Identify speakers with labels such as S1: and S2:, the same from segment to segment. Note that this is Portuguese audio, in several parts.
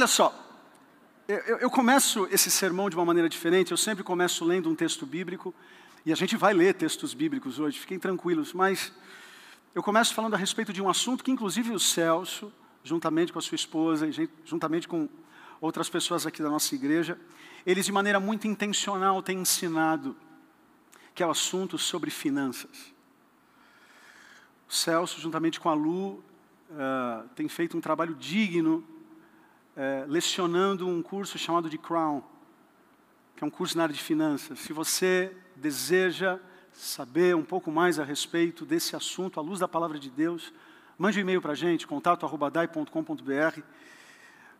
S1: Olha só, eu, eu, começo esse sermão de uma maneira diferente, eu sempre começo lendo um texto bíblico, e a gente vai ler textos bíblicos hoje, fiquem tranquilos, mas eu começo falando a respeito de um assunto que, inclusive, o Celso, juntamente com a sua esposa, e juntamente com outras pessoas aqui da nossa igreja, eles, de maneira muito intencional, têm ensinado, que é o assunto sobre finanças. O Celso, juntamente com a Lu, uh, tem feito um trabalho digno, uh, lecionando um curso chamado de Crown, que é um curso na área de finanças. Se você deseja saber um pouco mais a respeito desse assunto, à luz da palavra de Deus, mande um e-mail para a gente, contato.dai.com.br.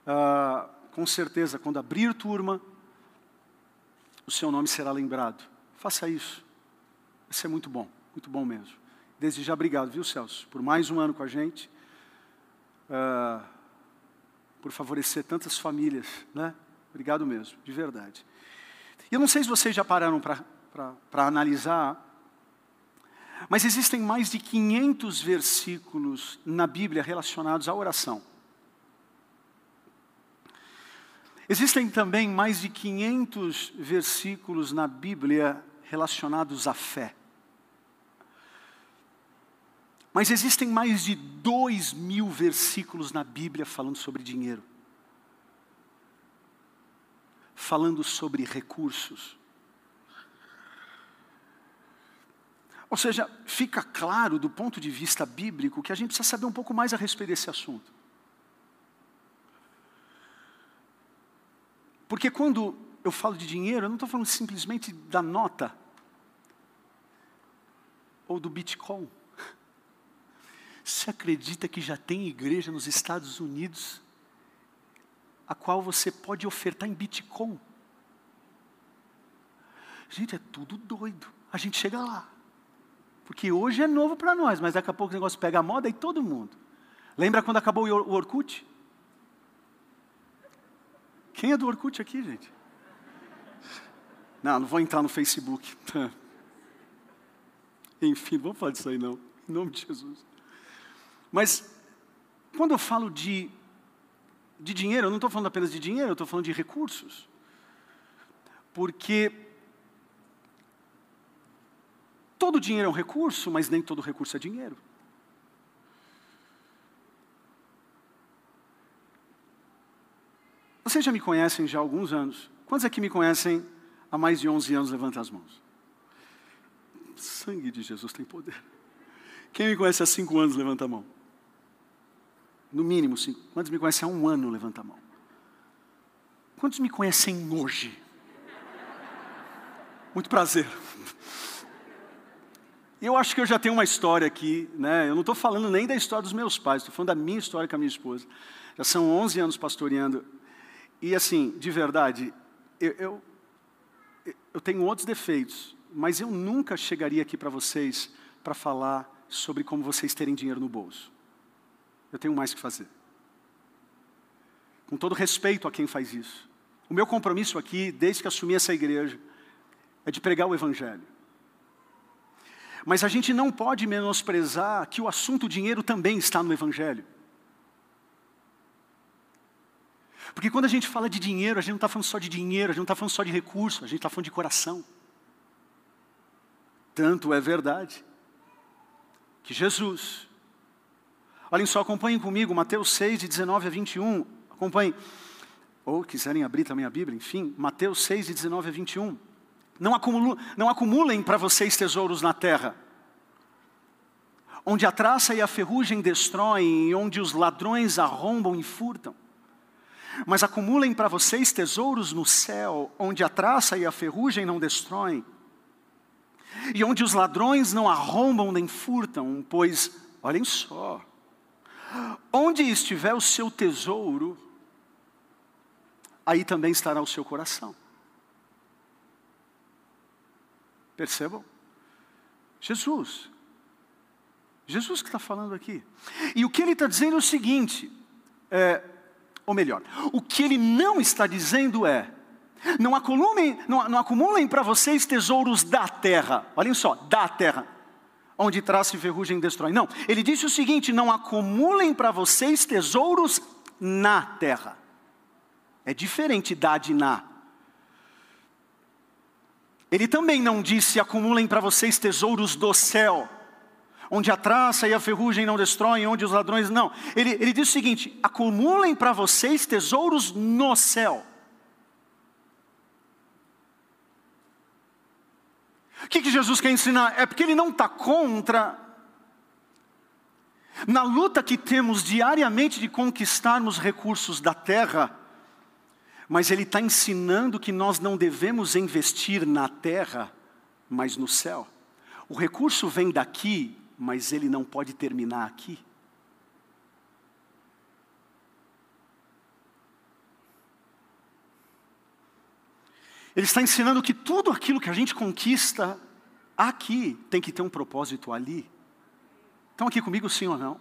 S1: Uh, com certeza, quando abrir turma, o seu nome será lembrado. Faça isso. Isso é muito bom, muito bom mesmo. Desde já, obrigado, viu, Celso, por mais um ano com a gente, uh, por favorecer tantas famílias, né? Obrigado mesmo, de verdade. E eu não sei se vocês já pararam para analisar, mas existem mais de 500 versículos na Bíblia relacionados à oração. Existem também mais de 500 versículos na Bíblia relacionados à fé. Mas existem mais de dois mil versículos na Bíblia falando sobre dinheiro, falando sobre recursos. Ou seja, fica claro do ponto de vista bíblico que a gente precisa saber um pouco mais a respeito desse assunto. Porque quando eu falo de dinheiro, eu não estou falando simplesmente da nota ou do Bitcoin. Você acredita que já tem igreja nos Estados Unidos a qual você pode ofertar em Bitcoin? Gente, é tudo doido. A gente chega lá. Porque hoje é novo para nós, mas daqui a pouco o negócio pega a moda e todo mundo. Lembra quando acabou o Orkut? Quem é do Orkut aqui, gente? Não, não vou entrar no Facebook. Enfim, não vamos falar disso aí não. Em nome de Jesus. Mas, quando eu falo de, de dinheiro, eu não estou falando apenas de dinheiro, eu estou falando de recursos. Porque todo dinheiro é um recurso, mas nem todo recurso é dinheiro. Vocês já me conhecem já há alguns anos. Quantos aqui me conhecem há mais de 11 anos? Levanta as mãos. O sangue de Jesus tem poder. Quem me conhece há cinco anos, levanta a mão. No mínimo cinco. Quantos me conhecem há um ano, levanta a mão. Quantos me conhecem hoje? Muito prazer. Eu acho que eu já tenho uma história aqui, né? Eu não estou falando nem da história dos meus pais, estou falando da minha história com a minha esposa. Já são 11 anos pastoreando e assim, de verdade, eu, eu, eu tenho outros defeitos, mas eu nunca chegaria aqui para vocês para falar sobre como vocês terem dinheiro no bolso. Eu tenho mais que fazer. Com todo respeito a quem faz isso. O meu compromisso aqui, desde que assumi essa igreja, é de pregar o Evangelho. Mas a gente não pode menosprezar que o assunto dinheiro também está no Evangelho. Porque quando a gente fala de dinheiro, a gente não está falando só de dinheiro, a gente não está falando só de recurso, a gente está falando de coração. Tanto é verdade que Jesus, olhem só, acompanhem comigo, Mateus 6, de 19 a 21, acompanhem, ou quiserem abrir também a Bíblia, enfim, Mateus 6, de 19 a 21. Não, acumulo, não acumulem para vocês tesouros na terra, onde a traça e a ferrugem destroem, e onde os ladrões arrombam e furtam mas acumulem para vocês tesouros no céu, onde a traça e a ferrugem não destroem, e onde os ladrões não arrombam nem furtam, pois, olhem só, onde estiver o seu tesouro, aí também estará o seu coração. Percebam? Jesus. Jesus que está falando aqui. E o que ele está dizendo é o seguinte: é, ou melhor, o que ele não está dizendo é: não acumulem, não, não acumulem para vocês tesouros da terra, olhem só, da terra, onde traça e ferrugem destrói. Não, ele disse o seguinte: não acumulem para vocês tesouros na terra. É diferente da Diná. Ele também não disse: acumulem para vocês tesouros do céu, onde a traça e a ferrugem não destroem, onde os ladrões não. Ele, ele diz o seguinte: acumulem para vocês tesouros no céu. O que, que Jesus quer ensinar? É porque ele não está contra. Na luta que temos diariamente de conquistarmos recursos da terra, mas ele está ensinando que nós não devemos investir na terra, mas no céu. O recurso vem daqui, mas ele não pode terminar aqui. Ele está ensinando que tudo aquilo que a gente conquista aqui tem que ter um propósito ali. Estão aqui comigo, sim ou não?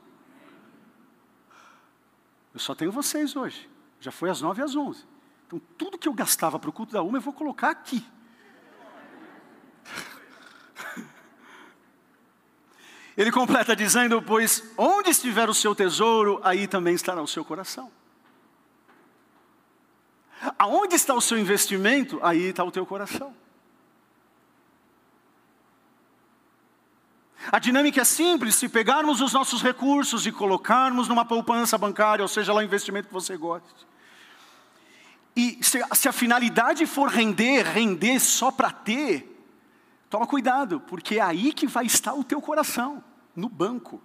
S1: Eu só tenho vocês hoje. Já foi às nove e às onze. Então, tudo que eu gastava para o culto da uma, eu vou colocar aqui. Ele completa dizendo: Pois onde estiver o seu tesouro, aí também estará o seu coração. Aonde está o seu investimento, aí está o teu coração. A dinâmica é simples: se pegarmos os nossos recursos e colocarmos numa poupança bancária, ou seja lá o investimento que você goste, e se, se a finalidade for render, render só para ter, toma cuidado, porque é aí que vai estar o teu coração, no banco.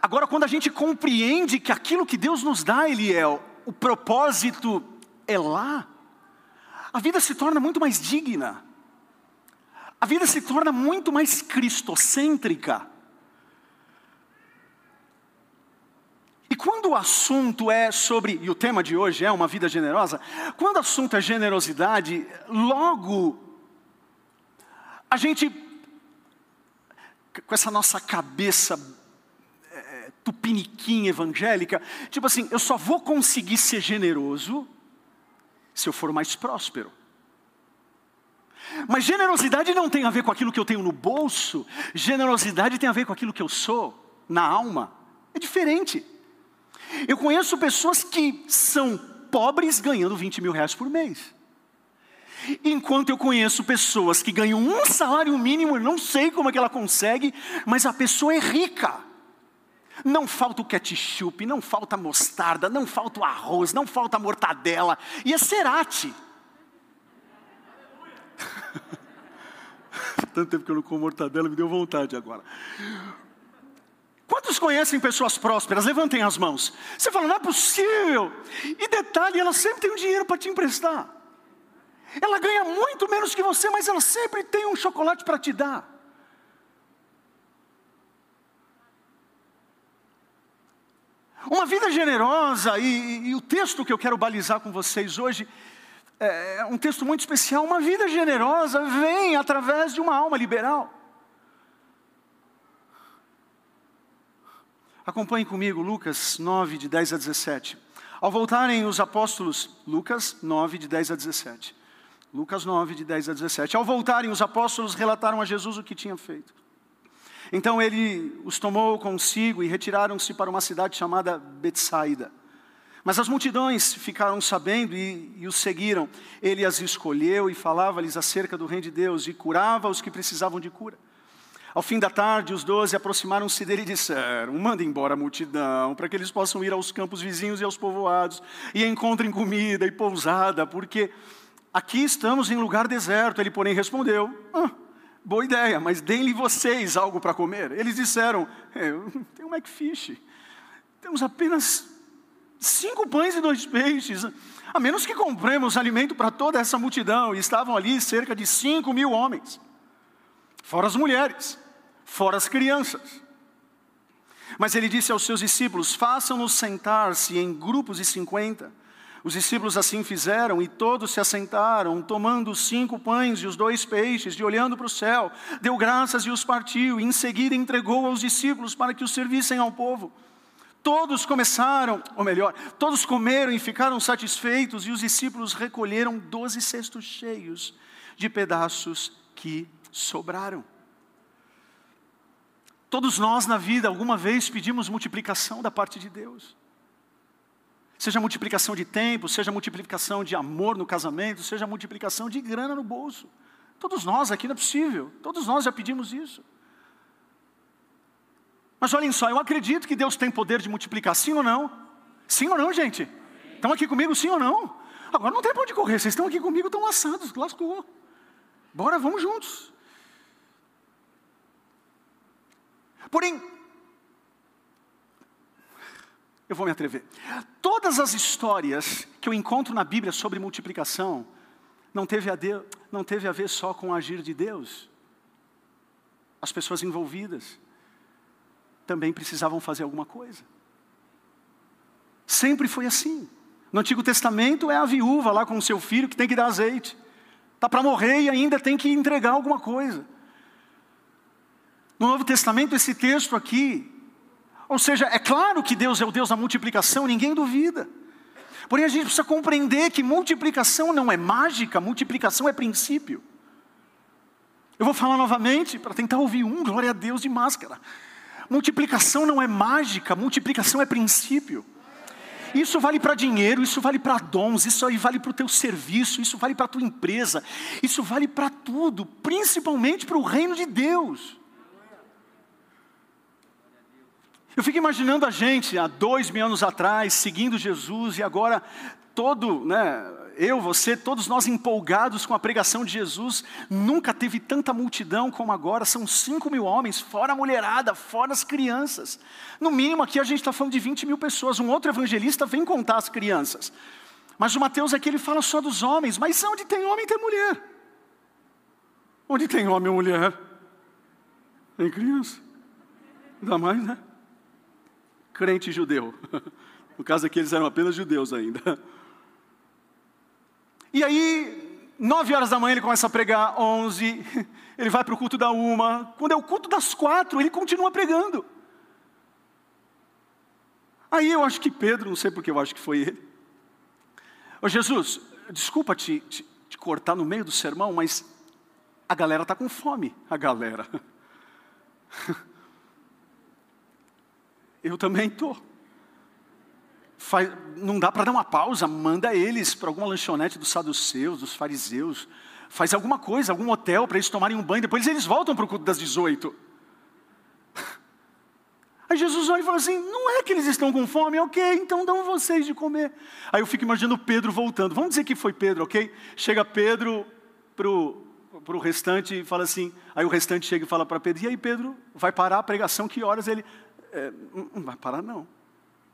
S1: Agora, quando a gente compreende que aquilo que Deus nos dá, Ele é o propósito é lá, a vida se torna muito mais digna, a vida se torna muito mais cristocêntrica. E quando o assunto é sobre, e o tema de hoje é uma vida generosa, quando o assunto é generosidade, logo a gente, com essa nossa cabeça tupiniquim evangélica, tipo assim, eu só vou conseguir ser generoso se eu for mais próspero. Mas generosidade não tem a ver com aquilo que eu tenho no bolso, generosidade tem a ver com aquilo que eu sou, na alma. É diferente. Eu conheço pessoas que são pobres ganhando 20 mil reais por mês. Enquanto eu conheço pessoas que ganham um salário mínimo, eu não sei como é que ela consegue, mas a pessoa é rica. Não falta o ketchup, não falta mostarda, não falta o arroz, não falta mortadela, e é cerate. Tanto tempo que eu não como mortadela, me deu vontade agora. Quantos conhecem pessoas prósperas? Levantem as mãos. Você fala, não é possível. E detalhe, ela sempre tem um dinheiro para te emprestar. Ela ganha muito menos que você, mas ela sempre tem um chocolate para te dar. Uma vida generosa, e, e, o texto que eu quero balizar com vocês hoje é, é um texto muito especial. Uma vida generosa vem através de uma alma liberal. Acompanhe comigo Lucas 9, de 10 a 17. Ao voltarem os apóstolos, Lucas 9, de 10 a 17. Lucas 9, de 10 a 17. Ao voltarem, os apóstolos relataram a Jesus o que tinha feito. Então ele os tomou consigo e retiraram-se para uma cidade chamada Betsaida. Mas as multidões ficaram sabendo e, e os seguiram. Ele as escolheu e falava-lhes acerca do reino de Deus e curava os que precisavam de cura. Ao fim da tarde, os doze aproximaram-se dele e disseram: Manda embora a multidão, para que eles possam ir aos campos vizinhos e aos povoados, e encontrem comida e pousada, porque aqui estamos em lugar deserto. Ele, porém, respondeu: ah, Boa ideia, mas deem-lhe vocês algo para comer. Eles disseram: é, Tem um McFish, temos apenas cinco pães e dois peixes. A menos que compremos alimento para toda essa multidão. E estavam ali cerca de cinco mil homens, fora as mulheres fora as crianças. Mas ele disse aos seus discípulos: façam-nos sentar-se em grupos de cinquenta. Os discípulos assim fizeram e todos se assentaram, tomando os cinco pães e os dois peixes, e olhando para o céu, deu graças e os partiu, e em seguida entregou aos discípulos para que os servissem ao povo. Todos começaram, ou melhor, todos comeram e ficaram satisfeitos, e os discípulos recolheram doze cestos cheios de pedaços que sobraram. Todos nós na vida, alguma vez, pedimos multiplicação da parte de Deus. Seja multiplicação de tempo, seja multiplicação de amor no casamento, seja multiplicação de grana no bolso. Todos nós aqui não é possível, todos nós já pedimos isso. Mas olhem só, eu acredito que Deus tem poder de multiplicar, sim ou não? Sim ou não, gente? Estão aqui comigo, sim ou não? Agora não tem para onde correr, vocês estão aqui comigo, estão assados, lascou. Bora, vamos juntos. Porém, eu vou me atrever. Todas as histórias que eu encontro na Bíblia sobre multiplicação não teve a, de, não teve a ver só com o agir de Deus. As pessoas envolvidas também precisavam fazer alguma coisa. Sempre foi assim. No Antigo Testamento é a viúva lá com o seu filho que tem que dar azeite. Está para morrer e ainda tem que entregar alguma coisa. No Novo Testamento, esse texto aqui, ou seja, é claro que Deus é o Deus da multiplicação, ninguém duvida. Porém, a gente precisa compreender que multiplicação não é mágica, multiplicação é princípio. Eu vou falar novamente para tentar ouvir um, glória a Deus de máscara. Multiplicação não é mágica, multiplicação é princípio. Isso vale para dinheiro, isso vale para dons, isso aí vale para o teu serviço, isso vale para a tua empresa, isso vale para tudo, principalmente para o reino de Deus. Eu fico imaginando a gente há dois mil anos atrás, seguindo Jesus, e agora todo, né, eu, você, todos nós empolgados com a pregação de Jesus, nunca teve tanta multidão como agora, são cinco mil homens, fora a mulherada, fora as crianças. No mínimo aqui a gente está falando de 20 mil pessoas, um outro evangelista vem contar as crianças. Mas o Mateus aqui ele fala só dos homens, mas onde tem homem tem mulher. Onde tem homem ou mulher? Tem criança. Ainda mais, né? Crente judeu. No caso aqui, eles eram apenas judeus ainda. E aí, nove horas da manhã ele começa a pregar, onze, ele vai para o culto da uma. Quando é o culto das quatro, ele continua pregando. Aí eu acho que Pedro, não sei porque eu acho que foi ele. Ô Jesus, desculpa te, te, te cortar no meio do sermão, mas a galera está com fome, a galera. Eu também estou. Não dá para dar uma pausa, manda eles para alguma lanchonete dos saduceus, dos fariseus, faz alguma coisa, algum hotel para eles tomarem um banho, depois eles voltam para o culto das 18. Aí Jesus olha e fala assim: não é que eles estão com fome, ok, então dão vocês de comer. Aí eu fico imaginando Pedro voltando. Vamos dizer que foi Pedro, ok? Chega Pedro para o restante e fala assim. Aí o restante chega e fala para Pedro: e aí, Pedro, vai parar a pregação? Que horas ele é, não vai parar não.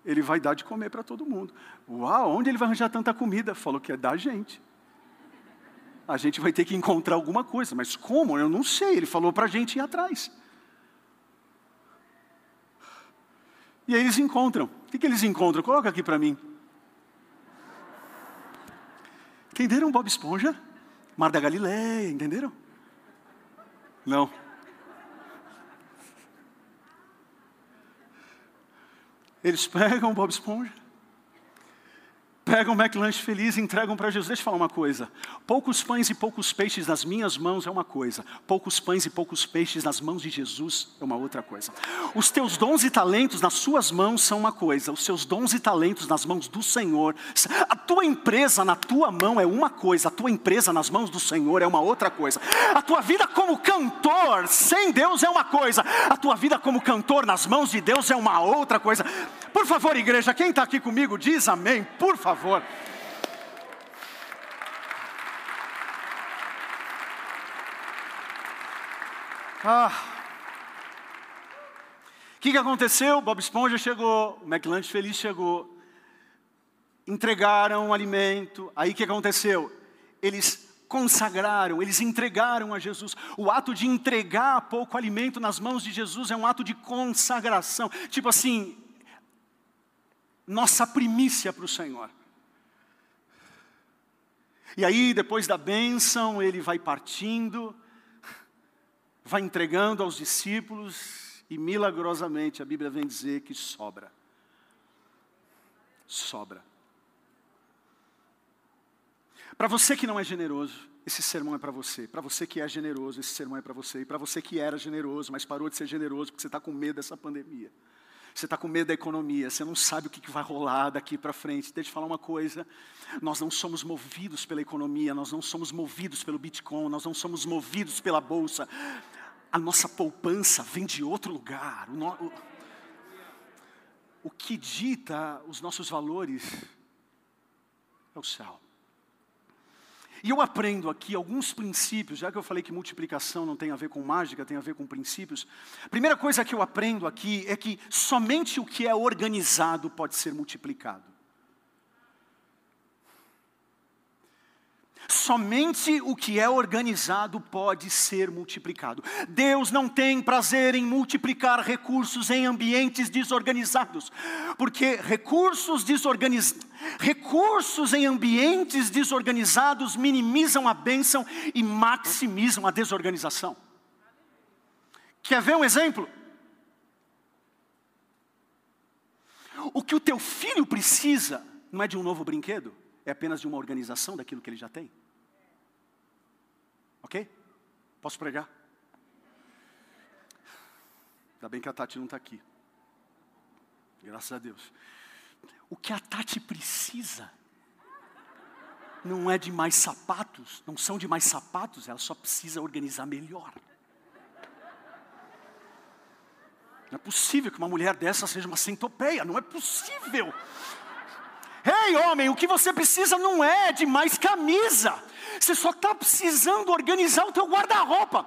S1: Ele vai dar de comer para todo mundo. Uau, onde ele vai arranjar tanta comida? Falou que é da gente. A gente vai ter que encontrar alguma coisa, mas como? Eu não sei. Ele falou para a gente ir atrás. E aí eles encontram. O que, que eles encontram? Coloca aqui para mim. Entenderam Bob Esponja? Mar da Galileia, entenderam? Não. Eles pegam o Bob Esponja, pegam o McLanche feliz e entregam para Jesus. Deixa eu falar uma coisa: poucos pães e poucos peixes nas minhas mãos é uma coisa, poucos pães e poucos peixes nas mãos de Jesus é uma outra coisa. Os teus dons e talentos nas suas mãos são uma coisa, os seus dons e talentos nas mãos do Senhor, a tua empresa na tua mão é uma coisa, a tua empresa nas mãos do Senhor é uma outra coisa. A tua vida como cantor sem Deus é uma coisa, a tua vida como cantor nas mãos de Deus é uma outra coisa. Por favor, igreja, quem está aqui comigo diz amém, por favor. Ah. O que, que aconteceu? Bob Esponja chegou, o McLanche Feliz chegou, entregaram o alimento. Aí o que aconteceu? Eles consagraram, eles entregaram a Jesus. O ato de entregar pouco alimento nas mãos de Jesus é um ato de consagração. Tipo assim, nossa primícia para o Senhor. E aí, depois da bênção, ele vai partindo, vai entregando aos discípulos, e milagrosamente a Bíblia vem dizer que sobra. Sobra. Para você que não é generoso, esse sermão é para você. Para você que é generoso, esse sermão é para você. E para você que era generoso, mas parou de ser generoso porque você está com medo dessa pandemia. Você está com medo da economia, você não sabe o que vai rolar daqui para frente. Deixa eu te falar uma coisa: nós não somos movidos pela economia, nós não somos movidos pelo Bitcoin, nós não somos movidos pela bolsa. A nossa poupança vem de outro lugar. O, no, o, que dita os nossos valores é o céu. E eu aprendo aqui alguns princípios, já que eu falei que multiplicação não tem a ver com mágica, tem a ver com princípios. A primeira coisa que eu aprendo aqui é que somente o que é organizado pode ser multiplicado. Somente o que é organizado pode ser multiplicado. Deus não tem prazer em multiplicar recursos em ambientes desorganizados, porque recursos desorganizados, recursos em ambientes desorganizados minimizam a bênção e maximizam a desorganização. Quer ver um exemplo? O que o teu filho precisa não é de um novo brinquedo, é apenas de uma organização daquilo que ele já tem. Ok? Posso pregar? Ainda bem que a Tati não está aqui. Graças a Deus. O que a Tati precisa não é de mais sapatos, não são de mais sapatos, ela só precisa organizar melhor. Não é possível que uma mulher dessa seja uma centopeia, não é possível. Ei, homem, o que você precisa não é de mais camisa. Você só está precisando organizar o teu guarda-roupa.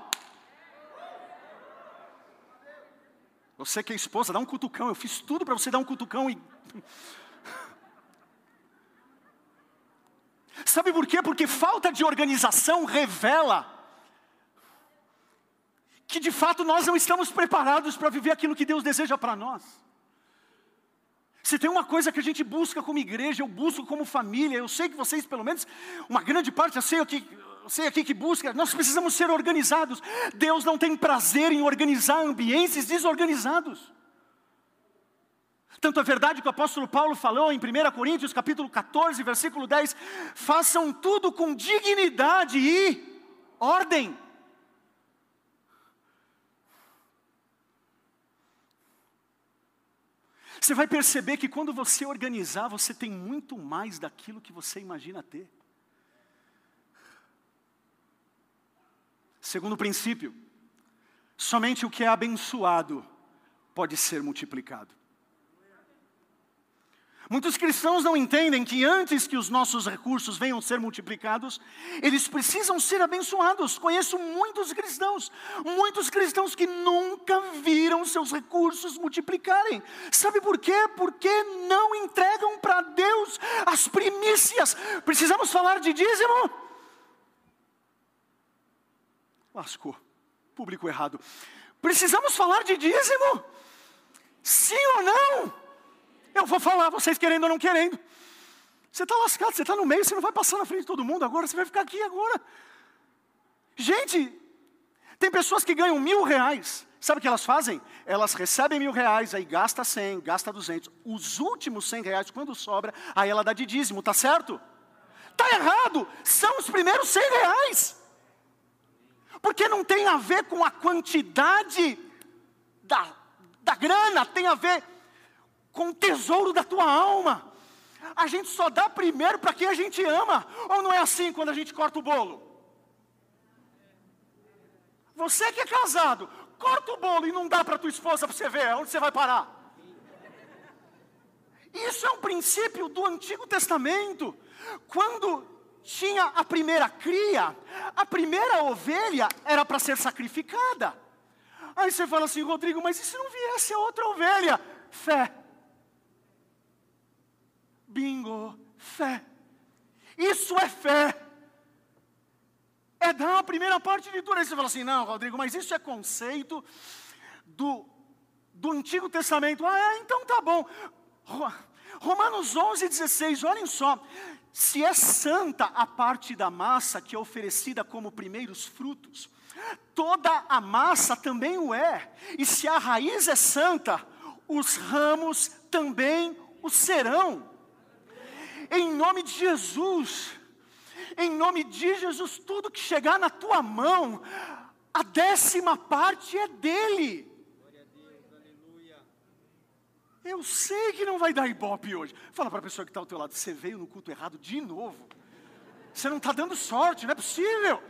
S1: Você que é esposa, dá um cutucão. Eu fiz tudo para você dar um cutucão e. Sabe por quê? Porque falta de organização revela que de fato nós não estamos preparados para viver aquilo que Deus deseja para nós. Se tem uma coisa que a gente busca como igreja, eu busco como família, eu sei que vocês, pelo menos, uma grande parte, eu sei aqui, sei aqui que busca, nós precisamos ser organizados. Deus não tem prazer em organizar ambientes desorganizados. Tanto é verdade que o apóstolo Paulo falou em 1 Coríntios capítulo 14, versículo 10, façam tudo com dignidade e ordem. Você vai perceber que quando você organizar, você tem muito mais daquilo que você imagina ter. Segundo princípio, somente o que é abençoado pode ser multiplicado. Muitos cristãos não entendem que antes que os nossos recursos venham ser multiplicados, eles precisam ser abençoados. Conheço muitos cristãos, muitos cristãos que nunca viram seus recursos multiplicarem. Sabe por quê? Porque não entregam para Deus as primícias. Precisamos falar de dízimo? Lascou, público errado. Precisamos falar de dízimo? Sim ou não? Eu vou falar, vocês querendo ou não querendo. Você está lascado, você está no meio, você não vai passar na frente de todo mundo agora, você vai ficar aqui agora. Gente, tem pessoas que ganham mil reais. Sabe o que elas fazem? Elas recebem mil reais, aí gasta cem, gasta duzentos. Os últimos cem reais, quando sobra, aí ela dá de dízimo, tá certo? Tá errado, são os primeiros cem reais. Porque não tem a ver com a quantidade da, da grana, tem a ver com o tesouro da tua alma. A gente só dá primeiro para quem a gente ama. Ou não é assim quando a gente corta o bolo? Você que é casado, corta o bolo e não dá para tua esposa para você ver onde você vai parar. Isso é um princípio do Antigo Testamento. Quando tinha a primeira cria, a primeira ovelha era para ser sacrificada. Aí você fala assim, Rodrigo, mas e se não viesse a outra ovelha? Fé. Bingo, fé. Isso é fé. É dar a primeira parte de tudo. Aí você fala assim, não, Rodrigo, mas isso é conceito do, do Antigo Testamento. Ah, é, então tá bom. Romanos 11, 16, olhem só. Se é santa a parte da massa que é oferecida como primeiros frutos, toda a massa também o é. E se a raiz é santa, os ramos também o serão em nome de Jesus, em nome de Jesus, tudo que chegar na tua mão, a décima parte é dele. Eu sei que não vai dar ibope hoje. Fala para a pessoa que está ao teu lado, você veio no culto errado de novo. Você não está dando sorte, não é possível.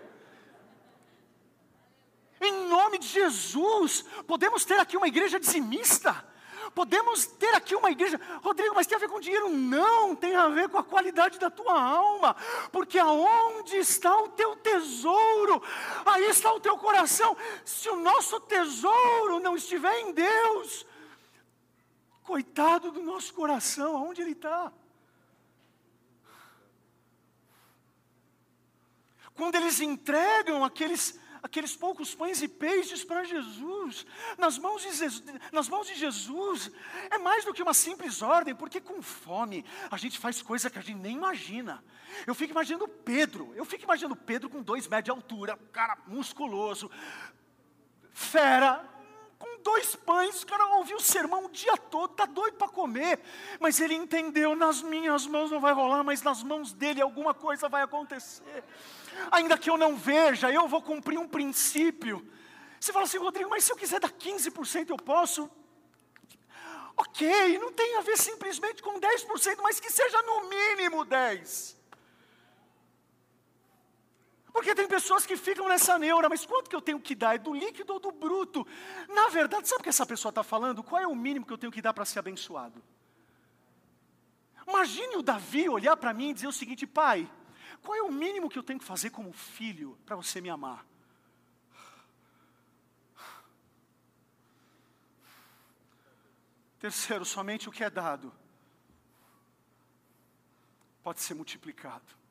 S1: Em nome de Jesus, podemos ter aqui uma igreja dizimista. Podemos ter aqui uma igreja, Rodrigo, mas tem a ver com dinheiro? Não, tem a ver com a qualidade da tua alma, porque aonde está o teu tesouro, aí está o teu coração. Se o nosso tesouro não estiver em Deus, coitado do nosso coração, aonde ele está? Quando eles entregam aqueles aqueles poucos pães e peixes para Jesus, nas mãos, de Jesus, nas mãos de Jesus, é mais do que uma simples ordem, porque com fome a gente faz coisa que a gente nem imagina. Eu fico imaginando Pedro, eu fico imaginando Pedro com dois metros de altura, cara musculoso, fera, dois pães, o cara ouviu o sermão o dia todo, está doido para comer, mas ele entendeu: nas minhas mãos não vai rolar, mas nas mãos dele alguma coisa vai acontecer ainda que eu não veja, eu vou cumprir um princípio. Você fala assim, Rodrigo, mas se eu quiser dar 15% eu posso? Ok, não tem a ver simplesmente com 10%, mas que seja no mínimo 10%. Porque tem pessoas que ficam nessa neura, mas quanto que eu tenho que dar? É do líquido ou do bruto? Na verdade, sabe o que essa pessoa está falando? Qual é o mínimo que eu tenho que dar para ser abençoado? Imagine o Davi olhar para mim e dizer o seguinte, pai, qual é o mínimo que eu tenho que fazer como filho para você me amar? Terceiro, somente o que é dado pode ser multiplicado.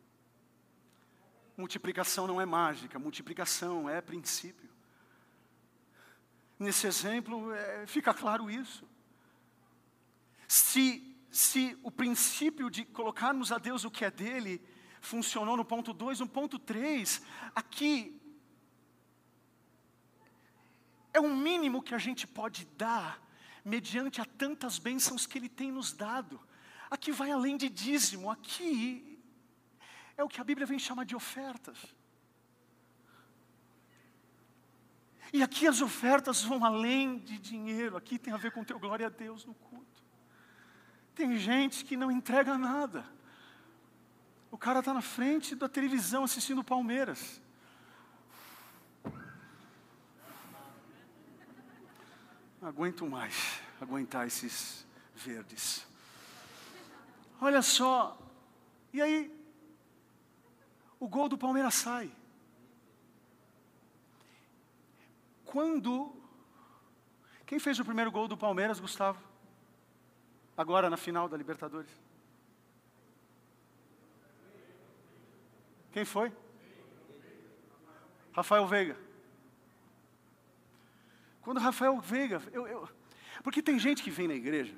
S1: Multiplicação não é mágica, multiplicação é princípio. Nesse exemplo, é, fica claro isso. Se, se o princípio de colocarmos a Deus o que é dele funcionou no ponto 2, no ponto 3, aqui é o mínimo que a gente pode dar mediante a tantas bênçãos que Ele tem nos dado. Aqui vai além de dízimo, aqui é o que a Bíblia vem chamar de ofertas. E aqui as ofertas vão além de dinheiro, aqui tem a ver com teu glória a Deus no culto. Tem gente que não entrega nada. O cara está na frente da televisão assistindo Palmeiras. Não aguento mais aguentar esses verdes. Olha só, e aí, o gol do Palmeiras sai. Quando. Quem fez o primeiro gol do Palmeiras, Gustavo? Agora na final da Libertadores. Quem foi? Rafael Veiga. Quando Rafael Veiga, eu, eu, porque tem gente que vem na igreja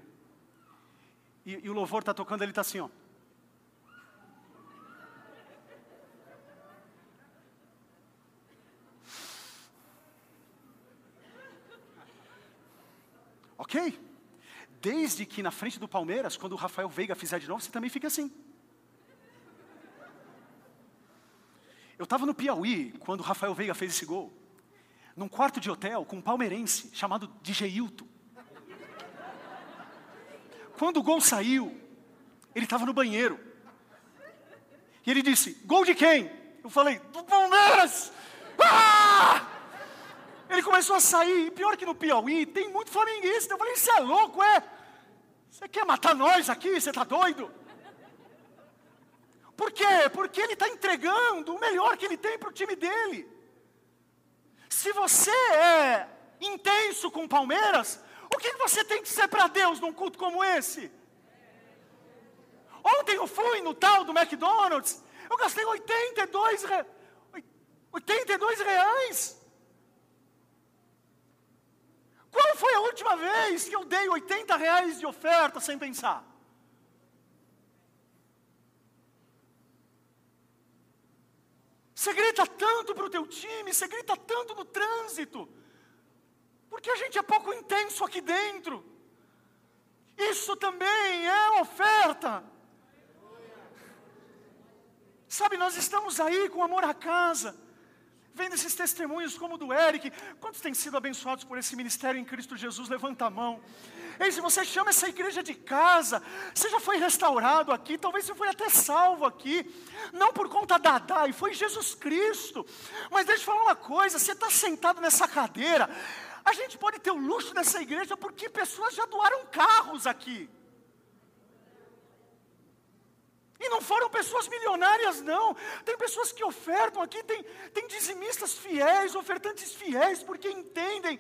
S1: e, e o louvor está tocando, ele está assim, ó. Ok? Desde que na frente do Palmeiras, quando o Rafael Veiga fizer de novo, você também fica assim. Eu estava no Piauí quando o Rafael Veiga fez esse gol. Num quarto de hotel com um palmeirense chamado Digeilton. Quando o gol saiu, ele estava no banheiro. E ele disse: Gol de quem? Eu falei: Do Palmeiras! Ah! Ele começou a sair. E pior que no Piauí, tem muito flamenguista. Eu falei: Você é louco, é? Você quer matar nós aqui? Você está doido? Por quê? Porque ele está entregando o melhor que ele tem para o time dele. Se você é intenso com Palmeiras, o que você tem que ser para Deus num culto como esse? Ontem eu fui no tal do McDonald's, eu gastei 82, re... 82 reais. Qual foi a última vez que eu dei 80 reais de oferta sem pensar? Você grita tanto para o teu time, você grita tanto no trânsito, porque a gente é pouco intenso aqui dentro. Isso também é oferta. Sabe, nós estamos aí com amor à casa, vendo esses testemunhos como o do Eric, quantos têm sido abençoados por esse ministério em Cristo Jesus? Levanta a mão. Ei, se você chama essa igreja de casa, você já foi restaurado aqui, talvez você foi até salvo aqui, não por conta da DAI, foi Jesus Cristo. Mas deixa eu falar uma coisa: você está sentado nessa cadeira, a gente pode ter o luxo dessa igreja porque pessoas já doaram carros aqui. E não foram pessoas milionárias, não. Tem pessoas que ofertam aqui, tem, tem dizimistas fiéis, ofertantes fiéis, porque entendem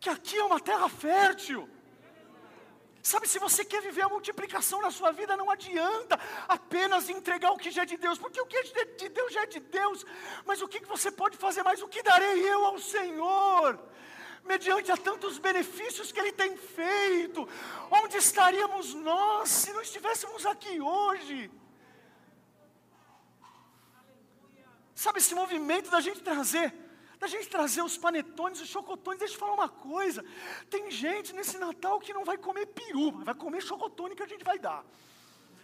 S1: que aqui é uma terra fértil. Sabe, se você quer viver a multiplicação na sua vida, não adianta apenas entregar o que já é de Deus, porque o que é de Deus já é de Deus, mas o que você pode fazer mais? O que darei eu ao Senhor? Mediante a tantos benefícios que Ele tem feito, onde estaríamos nós se não estivéssemos aqui hoje? Sabe esse movimento da gente trazer da gente trazer os panetones, os chocotones. Deixa eu falar uma coisa: tem gente nesse Natal que não vai comer peru, vai comer chocotone que a gente vai dar.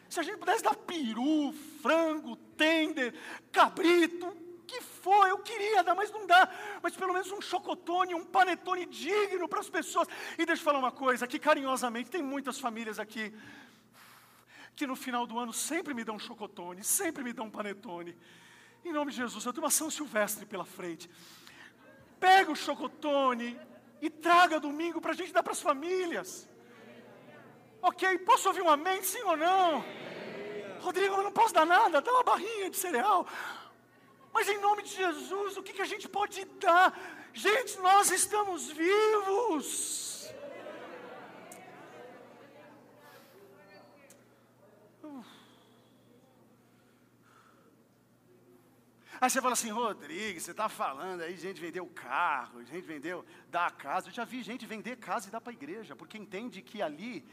S1: Se a gente pudesse dar peru, frango, tender, cabrito, que for, eu queria dar, mas não dá. Mas pelo menos um chocotone, um panetone digno para as pessoas. E deixa eu falar uma coisa, que carinhosamente, tem muitas famílias aqui que no final do ano sempre me dão chocotone, sempre me dão panetone. Em nome de Jesus, eu tenho uma São Silvestre pela frente pega o chocotone e traga domingo para a gente dar para as famílias. Ok, posso ouvir um amém, sim ou não? Rodrigo, eu não posso dar nada, dá uma barrinha de cereal. Mas em nome de Jesus, o que, que a gente pode dar? Gente, nós estamos vivos. Aí você fala assim, Rodrigo, você está falando aí, gente vendeu carro, gente vendeu, dá casa. Eu já vi gente vender casa e dar para a igreja, porque entende que ali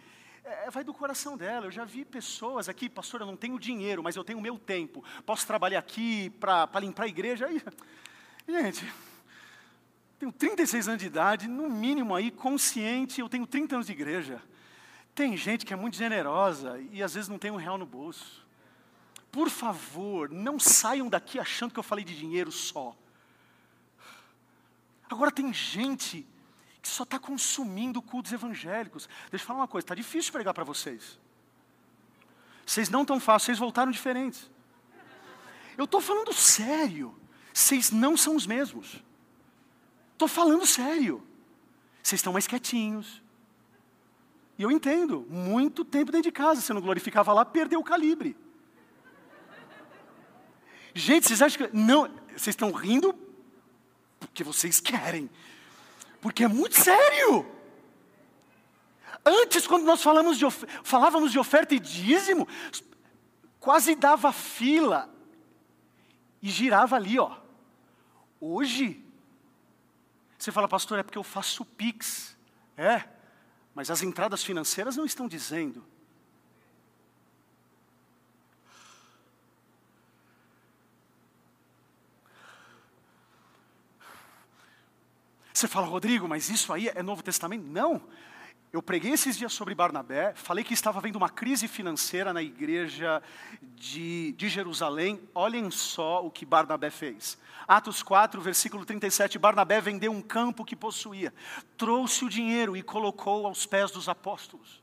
S1: é, vai do coração dela. Eu já vi pessoas aqui, pastor, eu não tenho dinheiro, mas eu tenho meu tempo. Posso trabalhar aqui para limpar a igreja? Aí, gente, tenho 36 anos de idade, no mínimo aí, consciente, eu tenho 30 anos de igreja. Tem gente que é muito generosa e às vezes não tem um real no bolso. Por favor, não saiam daqui achando que eu falei de dinheiro só. Agora tem gente que só está consumindo cultos evangélicos. Deixa eu falar uma coisa, está difícil pregar para vocês. Vocês não tão fácil, vocês voltaram diferentes. Eu estou falando sério. Vocês não são os mesmos. Estou falando sério. Vocês estão mais quietinhos. E eu entendo, muito tempo dentro de casa, você não glorificava lá, perdeu o calibre. Gente, vocês acham que. Não, vocês estão rindo porque vocês querem. Porque é muito sério. Antes, quando nós falamos de falávamos de oferta e dízimo, quase dava fila e girava ali, ó. Hoje, você fala, pastor, é porque eu faço Pix. É, mas as entradas financeiras não estão dizendo. Você fala, Rodrigo, mas isso aí é Novo Testamento? Não. Eu preguei esses dias sobre Barnabé, falei que estava havendo uma crise financeira na igreja de, de Jerusalém. Olhem só o que Barnabé fez. Atos 4, versículo 37. Barnabé vendeu um campo que possuía, trouxe o dinheiro e colocou aos pés dos apóstolos.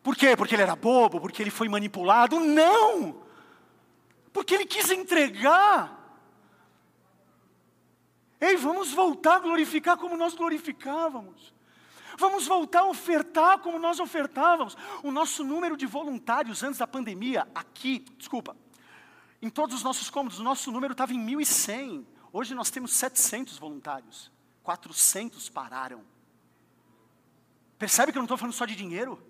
S1: Por quê? Porque ele era bobo? Porque ele foi manipulado? Não! Porque ele quis entregar Ei, vamos voltar a glorificar como nós glorificávamos. Vamos voltar a ofertar como nós ofertávamos. O nosso número de voluntários antes da pandemia, aqui, desculpa, em todos os nossos cômodos, o nosso número estava em 1.100. Hoje nós temos 700 voluntários. 400 pararam. Percebe que eu não estou falando só de dinheiro?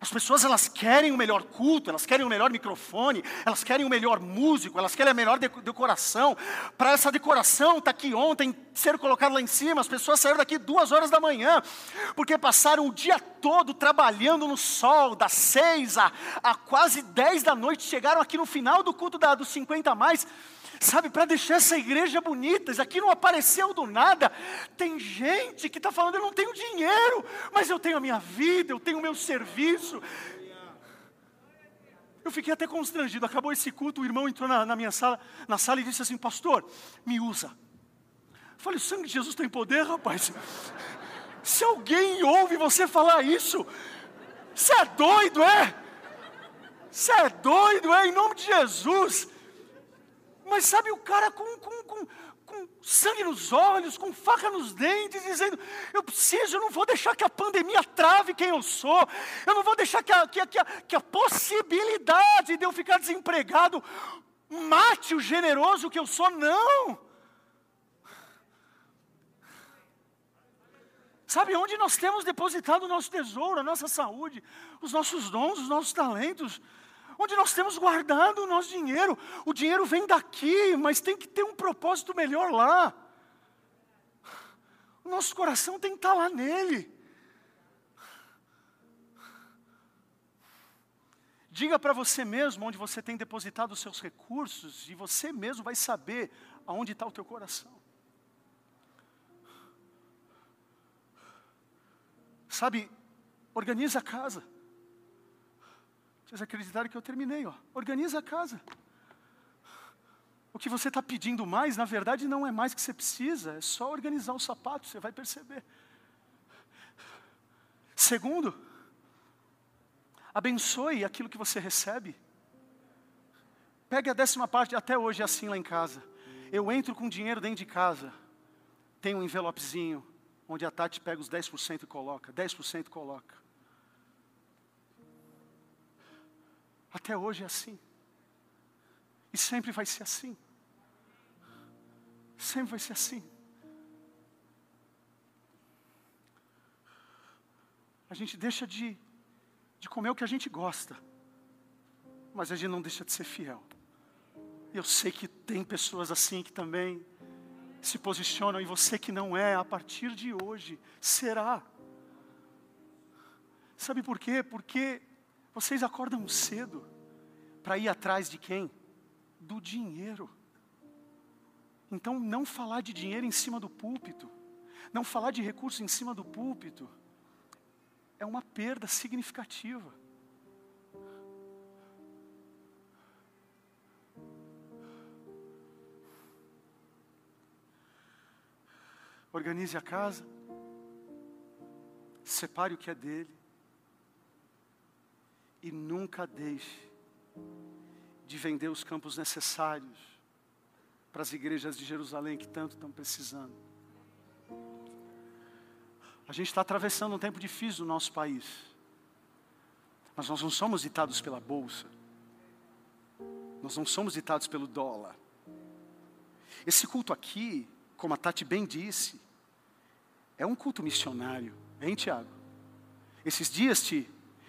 S1: As pessoas elas querem o melhor culto, elas querem o melhor microfone, elas querem o melhor músico, elas querem a melhor decoração. Para essa decoração está aqui ontem ser colocada lá em cima, as pessoas saíram daqui duas horas da manhã, porque passaram o dia todo trabalhando no sol, das seis a, a quase dez da noite, chegaram aqui no final do culto da, dos 50 a mais sabe, para deixar essa igreja bonita. Isso aqui não apareceu do nada. Tem gente que está falando: eu não tenho dinheiro, mas eu tenho a minha vida, eu tenho o meu serviço. eu fiquei até constrangido. Acabou esse culto, o irmão entrou na, na minha sala, na sala e disse assim: Pastor, me usa. Eu falei: O sangue de Jesus tem poder, rapaz. Se alguém ouve você falar isso, você é doido, é? Você é doido, é? Em nome de Jesus. Mas sabe o cara com, com, com, com sangue nos olhos, com faca nos dentes, dizendo: Eu preciso, eu não vou deixar que a pandemia trave quem eu sou, eu não vou deixar que a, que que a, que a possibilidade de eu ficar desempregado mate o generoso que eu sou, não. Sabe onde nós temos depositado o nosso tesouro, a nossa saúde, os nossos dons, os nossos talentos? Onde nós temos guardado o nosso dinheiro. O dinheiro vem daqui, mas tem que ter um propósito melhor lá. O nosso coração tem que estar lá nele. Diga para você mesmo onde você tem depositado os seus recursos e você mesmo vai saber aonde está o teu coração. Sabe, organiza a casa. Vocês acreditaram que eu terminei, ó. Organiza a casa. O que você está pedindo mais, na verdade, não é mais que você precisa, é só organizar o sapato, você vai perceber. Segundo, abençoe aquilo que você recebe. Pegue a décima parte, até hoje é assim lá em casa. Eu entro com dinheiro dentro de casa, tem um envelopezinho, onde a Tati pega os 10% e coloca, 10% coloca. Até hoje é assim. E sempre vai ser assim. Sempre vai ser assim. A gente deixa de, de comer o que a gente gosta, mas a gente não deixa de ser fiel. Eu sei que tem pessoas assim que também se posicionam, e você que não é, a partir de hoje, será. Sabe por quê? Porque vocês acordam cedo para ir atrás de quem? Do dinheiro. Então, não falar de dinheiro em cima do púlpito, não falar de recursos em cima do púlpito, é uma perda significativa. Organize a casa, separe o que é dele, e nunca deixe de vender os campos necessários para as igrejas de Jerusalém que tanto estão precisando. A gente está atravessando um tempo difícil no nosso país, mas nós não somos ditados pela bolsa, nós não somos ditados pelo dólar. Esse culto aqui, como a Tati bem disse, é um culto missionário, hein, Tiago? Esses dias, Ti,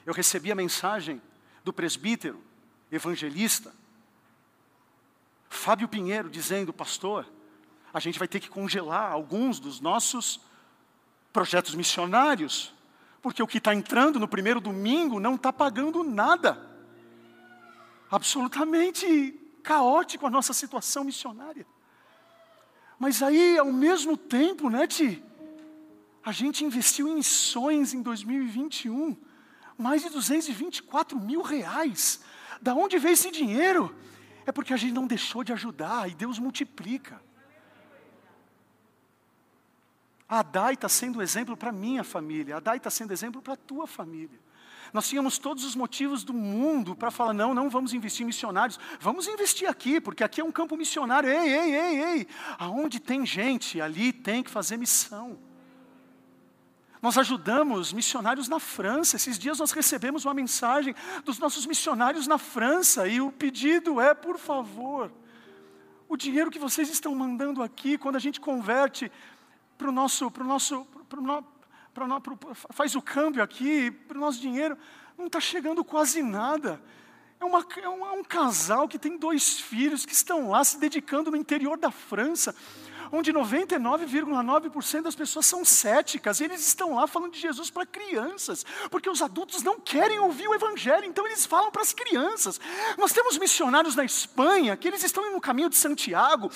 S1: eu recebi a mensagem do presbítero, evangelista, Fábio Pinheiro, dizendo: Pastor, a gente vai ter que congelar alguns dos nossos projetos missionários, porque o que está entrando no primeiro domingo não está pagando nada. Absolutamente caótico a nossa situação missionária. Mas aí, ao mesmo tempo, né, Ti, a gente investiu em missões em 2021 mais de 224 mil reais. Da onde veio esse dinheiro? É porque a gente não deixou de ajudar e Deus multiplica. A Adai está sendo exemplo para minha família, a Adai está sendo exemplo para a tua família. Nós tínhamos todos os motivos do mundo para falar: não, não vamos investir em missionários, vamos investir aqui, porque aqui é um campo missionário. Ei, ei, ei, ei, aonde tem gente, ali tem que fazer missão. Nós ajudamos missionários na França. Esses dias nós recebemos uma mensagem dos nossos missionários na França e o pedido é, por favor, o dinheiro que vocês estão mandando aqui, quando a gente converte para o nosso, para o nosso, para o faz o câmbio aqui, para o nosso dinheiro, não está chegando quase nada. É, uma, é, um, é um casal que tem dois filhos que estão lá se dedicando no interior da França onde 99,9% das pessoas são céticas, e eles estão lá falando de Jesus para crianças, porque os adultos não querem ouvir o Evangelho, então eles falam para as crianças. Nós temos missionários na Espanha, que eles estão no caminho de Santiago,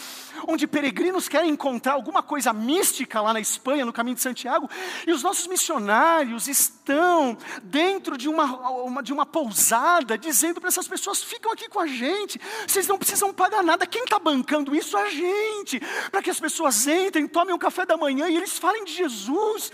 S1: onde peregrinos querem encontrar alguma coisa mística lá na Espanha, no caminho de Santiago, e os nossos missionários estão dentro de uma, uma de uma pousada, dizendo para essas pessoas: ficam aqui com a gente, vocês não precisam pagar nada, quem está bancando isso é a gente, para que as pessoas entrem, tomem um café da manhã e eles falem de Jesus.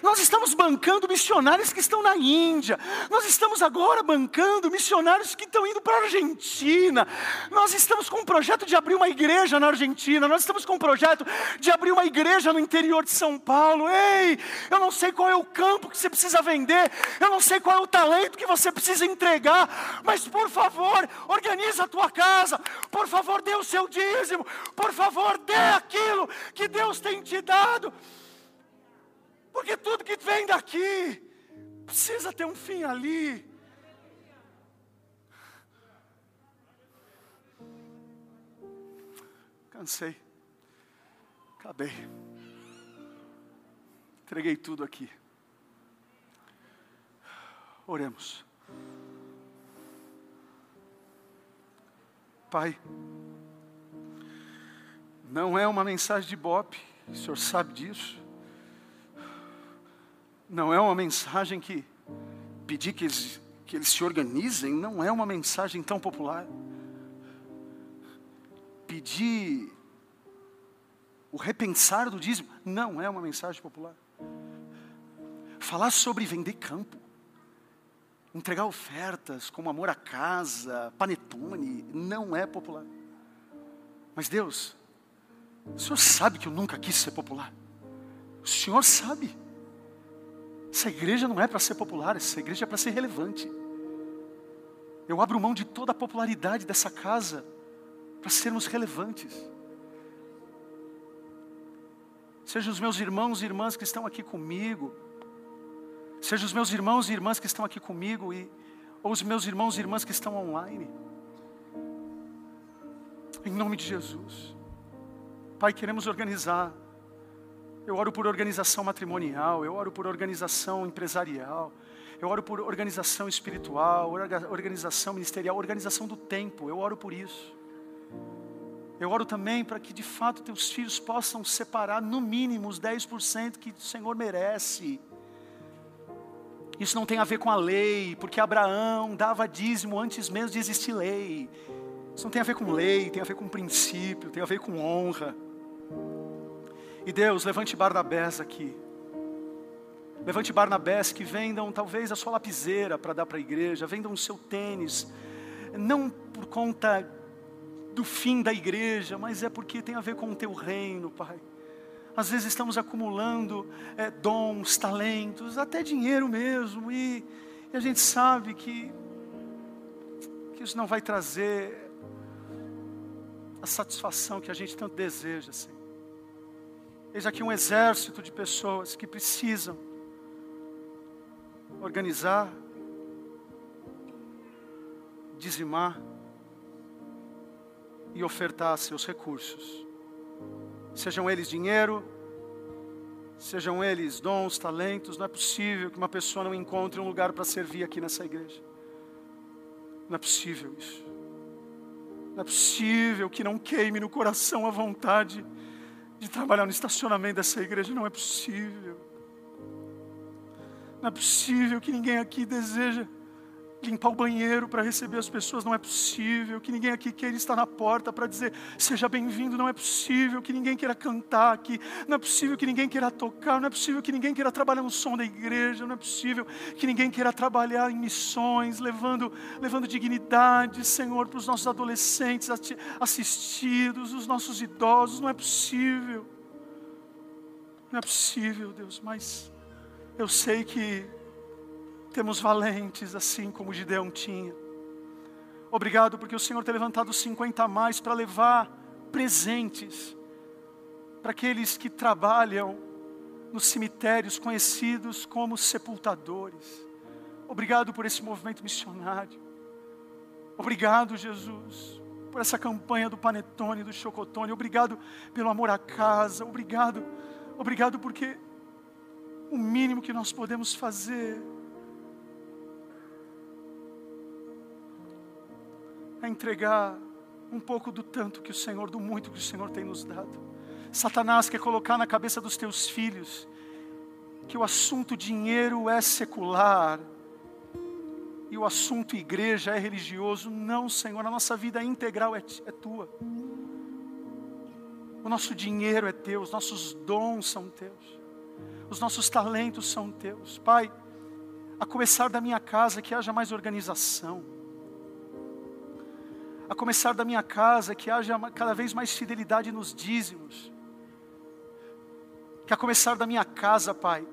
S1: Nós estamos bancando missionários que estão na Índia, nós estamos agora bancando missionários que estão indo para a Argentina, nós estamos com um projeto de abrir uma igreja na Argentina, nós estamos com um projeto de abrir uma igreja no interior de São Paulo. Ei, eu não sei qual é o campo que você precisa vender, eu não sei qual é o talento que você precisa entregar, mas por favor, organiza a tua casa, por favor, dê o seu dízimo, por favor, dê aquilo que Deus tem te dado, porque tudo que vem daqui precisa ter um fim ali. Cansei, acabei, entreguei tudo aqui. Oremos. Pai, não é uma mensagem de bope, o Senhor sabe disso. Não é uma mensagem que pedir que eles, que eles se organizem, não é uma mensagem tão popular. Pedir o repensar do dízimo não é uma mensagem popular. Falar sobre vender campo, entregar ofertas como amor à casa, panetone, não é popular. Mas Deus, o Senhor sabe que eu nunca quis ser popular. O Senhor sabe. Essa igreja não é para ser popular, essa igreja é para ser relevante. Eu abro mão de toda a popularidade dessa casa para sermos relevantes. Sejam os meus irmãos e irmãs que estão aqui comigo, Seja os meus irmãos e irmãs que estão aqui comigo, e, ou os meus irmãos e irmãs que estão online. Em nome de Jesus. Pai, queremos organizar. Eu oro por organização matrimonial, eu oro por organização empresarial, eu oro por organização espiritual, organização ministerial, organização do tempo, eu oro por isso. Eu oro também para que de fato teus filhos possam separar no mínimo os 10% que o Senhor merece isso não tem a ver com a lei, porque Abraão dava dízimo antes mesmo de existir lei. Isso não tem a ver com lei, tem a ver com princípio, tem a ver com honra. E Deus, levante Barnabés aqui. Levante Barnabés que vendam talvez a sua lapiseira para dar para a igreja, vendam o seu tênis, não por conta do fim da igreja, mas é porque tem a ver com o teu reino, Pai. Às vezes estamos acumulando é, dons, talentos, até dinheiro mesmo, e, e a gente sabe que, que isso não vai trazer a satisfação que a gente tanto deseja, Senhor. Eis aqui um exército de pessoas que precisam organizar, dizimar e ofertar seus recursos sejam eles dinheiro, sejam eles dons, talentos, não é possível que uma pessoa não encontre um lugar para servir aqui nessa igreja. Não é possível isso. Não é possível que não queime no coração a vontade de trabalhar no estacionamento dessa igreja. Não é possível. Não é possível que ninguém aqui deseja limpar o banheiro para receber as pessoas, não é possível. Que ninguém aqui queira estar na porta para dizer seja bem-vindo, não é possível. Que ninguém queira cantar aqui, não é possível que ninguém queira tocar, não é possível que ninguém queira trabalhar no som da igreja, não é possível que ninguém queira trabalhar em missões, levando, levando dignidade, Senhor, para os nossos adolescentes assistidos, os nossos idosos, não é possível. Não é possível, Deus, mas eu sei que temos valentes assim como Gideão tinha. Obrigado porque o Senhor tem levantado 50 a mais para levar presentes para aqueles que trabalham nos cemitérios conhecidos como sepultadores. Obrigado por esse movimento missionário. Obrigado, Jesus, por essa campanha do Panetone, do Chocotone. Obrigado pelo amor à casa. Obrigado, obrigado porque o mínimo que nós podemos fazer é entregar um pouco do tanto que o Senhor, do muito que o Senhor tem nos dado. Satanás quer colocar na cabeça dos teus filhos que o assunto dinheiro é secular e o assunto igreja é religioso. Não, Senhor, a nossa vida integral é, é tua. O nosso dinheiro é teu, os nossos dons são teus, os nossos talentos são teus. Pai, a começar da minha casa, que haja mais organização. A começar da minha casa, que haja cada vez mais fidelidade nos dízimos. Que a começar da minha casa, Pai,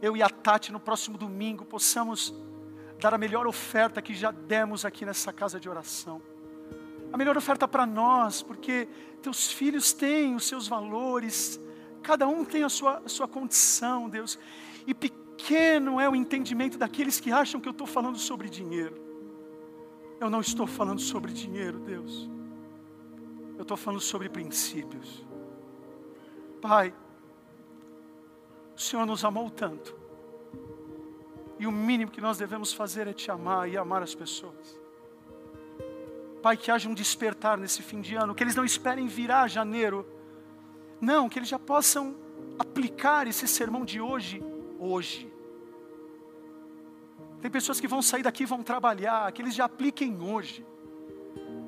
S1: eu e a Tati no próximo domingo possamos dar a melhor oferta que já demos aqui nessa casa de oração. A melhor oferta para nós, porque teus filhos têm os seus valores, cada um tem a sua, a sua condição, Deus. E pequeno é o entendimento daqueles que acham que eu estou falando sobre dinheiro. Eu não estou falando sobre dinheiro, Deus. Eu estou falando sobre princípios. Pai, o Senhor nos amou tanto. E o mínimo que nós devemos fazer é te amar e amar as pessoas. Pai, que haja um despertar nesse fim de ano, que eles não esperem virar janeiro. Não, que eles já possam aplicar esse sermão de hoje, hoje. Tem pessoas que vão sair daqui e vão trabalhar, que eles já apliquem hoje.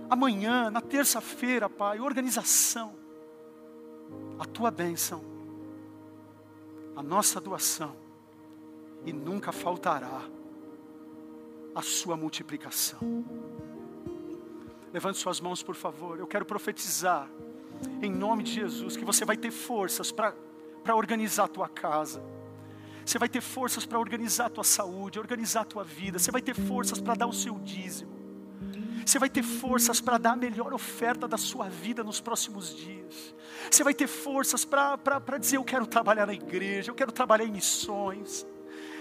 S1: Amanhã, na terça-feira, Pai, organização. A tua bênção a nossa doação e nunca faltará a sua multiplicação. Levante suas mãos, por favor. Eu quero profetizar, em nome de Jesus, que você vai ter forças para organizar a tua casa. Você vai ter forças para organizar a tua saúde, organizar a tua vida. Você vai ter forças para dar o seu dízimo. Você vai ter forças para dar a melhor oferta da sua vida nos próximos dias. Você vai ter forças para dizer: Eu quero trabalhar na igreja, eu quero trabalhar em missões.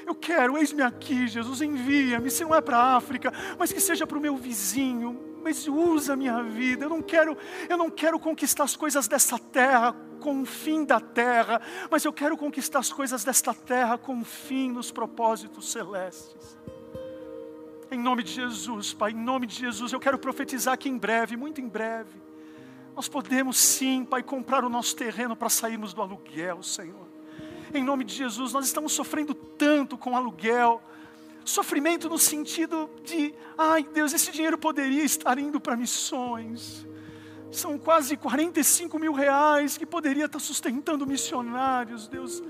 S1: Eu quero, eis-me aqui, Jesus, envia-me. Se não é para a África, mas que seja para o meu vizinho. Mas usa a minha vida. Eu não quero, eu não quero conquistar as coisas dessa terra com o fim da terra, mas eu quero conquistar as coisas desta terra com o fim nos propósitos celestes. Em nome de Jesus, Pai, em nome de Jesus, eu quero profetizar que em breve, muito em breve, nós podemos sim, Pai, comprar o nosso terreno para sairmos do aluguel, Senhor. Em nome de Jesus, nós estamos sofrendo tanto com aluguel, sofrimento no sentido de, ai Deus, esse dinheiro poderia estar indo para missões. São quase 45 mil reais que poderia estar sustentando missionários, Deus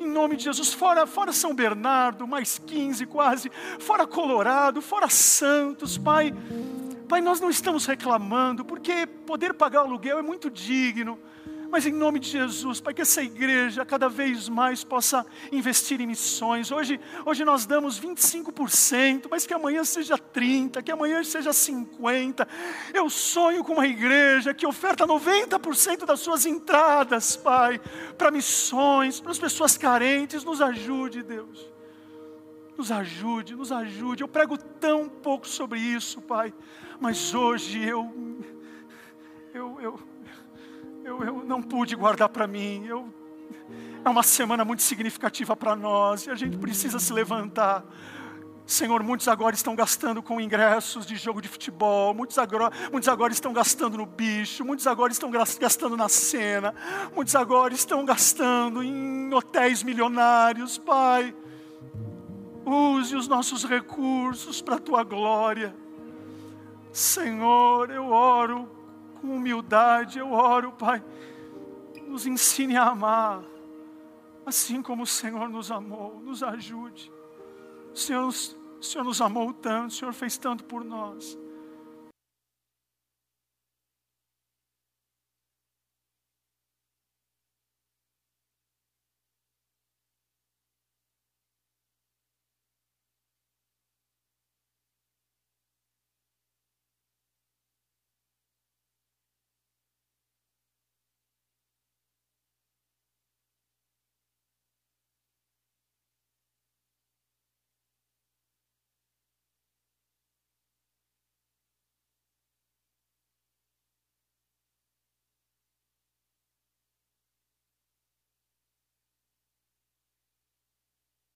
S1: em nome de Jesus, fora, fora São Bernardo, mais 15 quase, fora Colorado, fora Santos, Pai. Pai, nós não estamos reclamando, porque poder pagar o aluguel é muito digno. Mas em nome de Jesus, Pai, que essa igreja cada vez mais possa investir em missões. Hoje, hoje nós damos 25%, mas que amanhã seja 30%, que amanhã seja 50%. Eu sonho com uma igreja que oferta 90% das suas entradas, Pai, para missões, para as pessoas carentes. Nos ajude, Deus. Nos ajude, nos ajude. Eu prego tão pouco sobre isso, Pai, mas hoje eu. Eu, eu, eu, eu não pude guardar para mim. Eu, é uma semana muito significativa para nós e a gente precisa se levantar. Senhor, muitos agora estão gastando com ingressos de jogo de futebol, muitos agora, muitos agora estão gastando no bicho, muitos agora estão gastando na cena, muitos agora estão gastando em hotéis milionários, Pai. Use os nossos recursos para a tua glória. Senhor, eu oro com humildade, eu oro, Pai, nos ensine a amar, assim como o Senhor nos amou, nos ajude. O Senhor, o Senhor nos amou tanto, o Senhor fez tanto por nós.